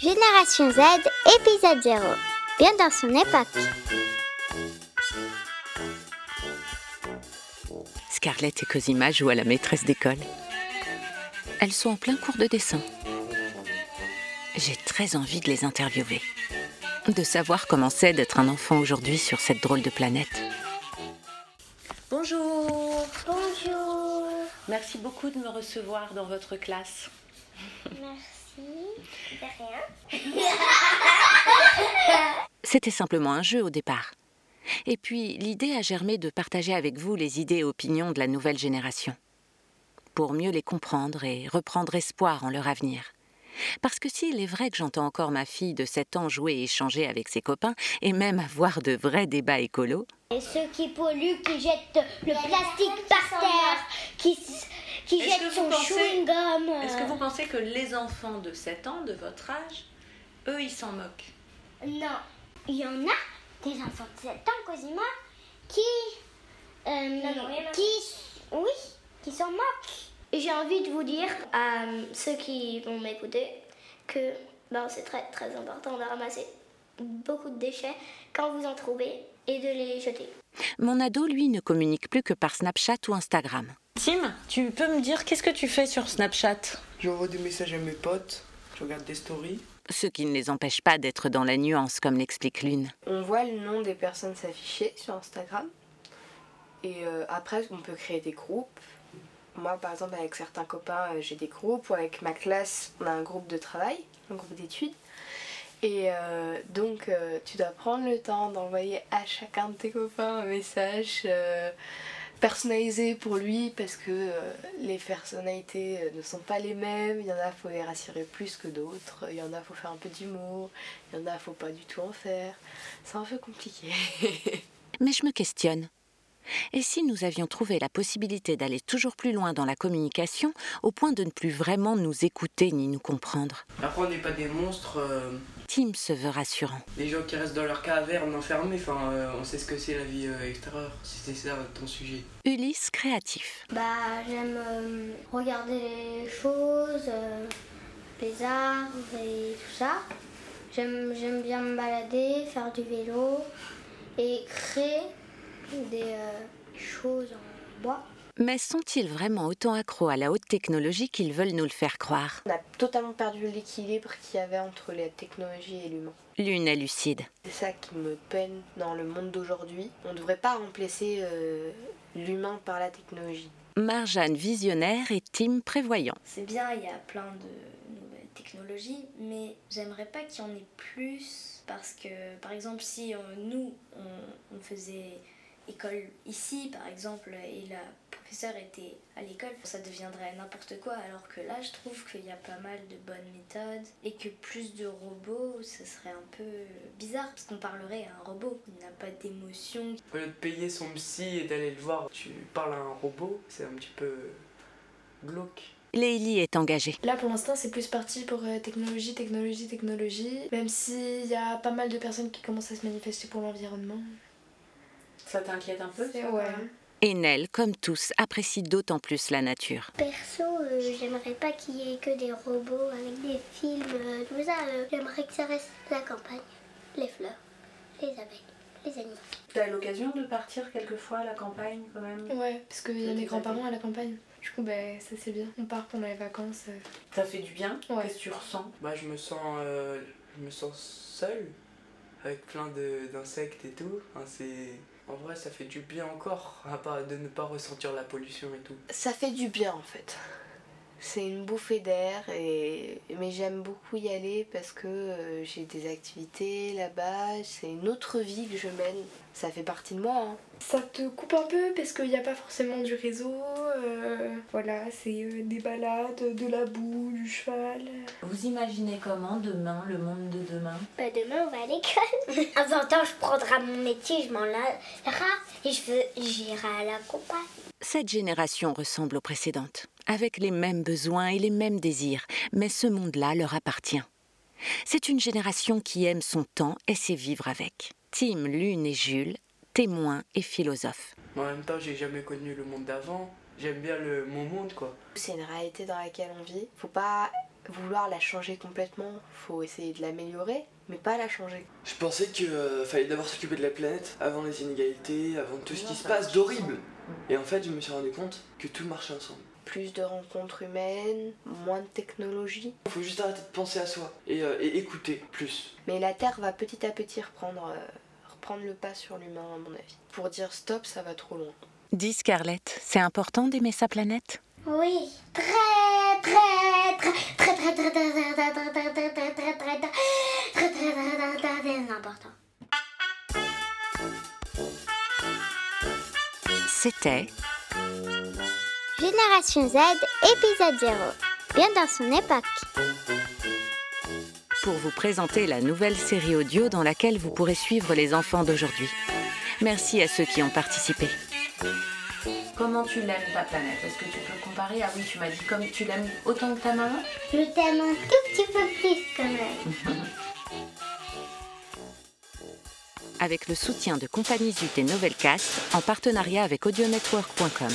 Génération Z, épisode 0. Bien dans son époque. Scarlett et Cosima jouent à la maîtresse d'école. Elles sont en plein cours de dessin. J'ai très envie de les interviewer, de savoir comment c'est d'être un enfant aujourd'hui sur cette drôle de planète. Bonjour, Bonjour. Merci beaucoup de me recevoir dans votre classe. Merci. De rien. C'était simplement un jeu au départ. Et puis l'idée a germé de partager avec vous les idées et opinions de la nouvelle génération, pour mieux les comprendre et reprendre espoir en leur avenir. Parce que s'il est vrai que j'entends encore ma fille de 7 ans jouer et échanger avec ses copains, et même avoir de vrais débats écolos, Et ceux qui polluent, qui jettent le plastique par qui que son vous pensez- chewing-gum. est-ce que vous pensez que les enfants de 7 ans, de votre âge, eux, ils s'en moquent? Non. Il y en a des enfants de 7 ans, Cosima, qui. euh, qui. Oui, qui s'en moquent. J'ai envie de vous dire à ceux qui vont m'écouter que ben, c'est très très important de ramasser beaucoup de déchets quand vous en trouvez et de les jeter. Mon ado, lui, ne communique plus que par Snapchat ou Instagram. Tim, tu peux me dire qu'est-ce que tu fais sur Snapchat? J'envoie des messages à mes potes, je regarde des stories. Ce qui ne les empêche pas d'être dans la nuance, comme l'explique l'une. On voit le nom des personnes s'afficher sur Instagram. Et euh, après, on peut créer des groupes. Moi, par exemple, avec certains copains, euh, j'ai des groupes. Ou avec ma classe, on a un groupe de travail, un groupe d'études. Et euh, donc, euh, tu dois prendre le temps d'envoyer à chacun de tes copains un message euh, personnalisé pour lui parce que euh, les personnalités euh, ne sont pas les mêmes. Il y en a, faut les rassurer plus que d'autres. Il y en a, faut faire un peu d'humour. Il y en a, faut pas du tout en faire. C'est un peu compliqué. Mais je me questionne. Et si nous avions trouvé la possibilité d'aller toujours plus loin dans la communication, au point de ne plus vraiment nous écouter ni nous comprendre Après, on n'est pas des monstres. euh, Tim se veut rassurant. les gens qui restent dans leur caverne enfermés, enfin, euh, on sait ce que c'est la vie euh, extérieure, si c'est ça ton sujet. Ulysse créatif. Bah, j'aime euh, regarder les choses, euh, les arbres et tout ça. J'aime, j'aime bien me balader, faire du vélo et créer des euh, choses en bois. Mais sont-ils vraiment autant accros à la haute technologie qu'ils veulent nous le faire croire? On a totalement perdu l'équilibre qu'il y avait entre la technologie et l'humain. L'une est lucide. C'est ça qui me peine dans le monde d'aujourd'hui. On ne devrait pas remplacer euh, l'humain par la technologie. Marjane visionnaire et Tim prévoyant. C'est bien, il y a plein de nouvelles technologies, mais j'aimerais pas qu'il y en ait plus parce que, par exemple, si euh, nous, on, on faisait école ici, par exemple, et la professeure était à l'école, ça deviendrait n'importe quoi, alors que là, je trouve qu'il y a pas mal de bonnes méthodes et que plus de robots, ce serait un peu bizarre parce qu'on parlerait à un robot. Il n'a pas d'émotion, Au lieu de payer son psy et d'aller le voir, tu parles à un robot, c'est un petit peu glauque. Leili est engagée. Là pour l'instant c'est plus parti pour euh, technologie, technologie, technologie. Même s'il y a pas mal de personnes qui commencent à se manifester pour l'environnement. Ça t'inquiète un peu C'est- Ouais. Et Nell, comme tous, apprécie d'autant plus la nature. Perso, euh, j'aimerais pas qu'il y ait que des robots avec des films, euh, tout ça. euh, j'aimerais que ça reste la campagne, les fleurs, les abeilles, les animaux. T'as l'occasion de partir quelquefois à la campagne quand même? Ouais, parce qu'il y a mes grands-parents à la campagne. Du coup, bah, ça c'est bien. On part pendant les vacances. euh. Ça fait du bien? Ouais. Qu'est-ce que tu ressens? Bah, je me sens, euh, je me sens seul, avec plein de- d'insectes et tout. Enfin, c'est... En vrai, ça fait du bien encore, à part de ne pas ressentir la pollution et tout. Ça fait du bien en fait. C'est une bouffée d'air et mais j'aime beaucoup y aller parce que euh, j'ai des activités là-bas, c'est une autre vie que je mène. Ça fait partie de moi. hein. Ça te coupe un peu parce qu'il n'y a pas forcément du réseau. Euh, voilà, c'est euh, des balades, de la boue, du cheval. Vous imaginez comment demain, le monde de demain? Bah, demain, on va à l'école. En temps en temps, je prendrai mon métier, je m'en lassera et je veux- j'irai à la campagne. Cette génération ressemble aux précédentes, avec les mêmes besoins et les mêmes désirs, mais ce monde-là leur appartient. C'est une génération qui aime son temps et sait vivre avec. Tim, Lune et Jules, témoins et philosophes. Mais en même temps, j'ai jamais connu le monde d'avant. J'aime bien le, mon monde, quoi. C'est une réalité dans laquelle on vit. Faut pas vouloir la changer complètement, faut essayer de l'améliorer, mais pas la changer. Je pensais qu'il fallait d'abord s'occuper de la planète avant les inégalités, avant tout ce qui se passe d'horrible. Et en fait, je me suis rendu compte que tout marchait ensemble. Plus de rencontres humaines, moins de technologie. Il faut juste arrêter de penser à soi et, euh, et écouter plus. Mais la Terre va petit à petit reprendre, euh, reprendre le pas sur l'humain, à mon avis. Pour dire stop, ça va trop loin. Dis Scarlett, c'est important d'aimer sa planète Oui, très très très très très très très très très très très très très très très très très très très important. C'était Génération Z, épisode 0. Bien dans son époque. pour vous présenter la nouvelle série audio dans laquelle vous pourrez suivre les enfants d'aujourd'hui. Merci à ceux qui ont participé. Comment tu l'aimes ta planète? Est-ce que tu peux comparer? Ah oui, tu m'as dit comme tu l'aimes autant que ta maman? Je t'aime un tout petit peu plus quand même. Avec le soutien de Compagnie Zut et Novelcast en partenariat avec audionetwork.com.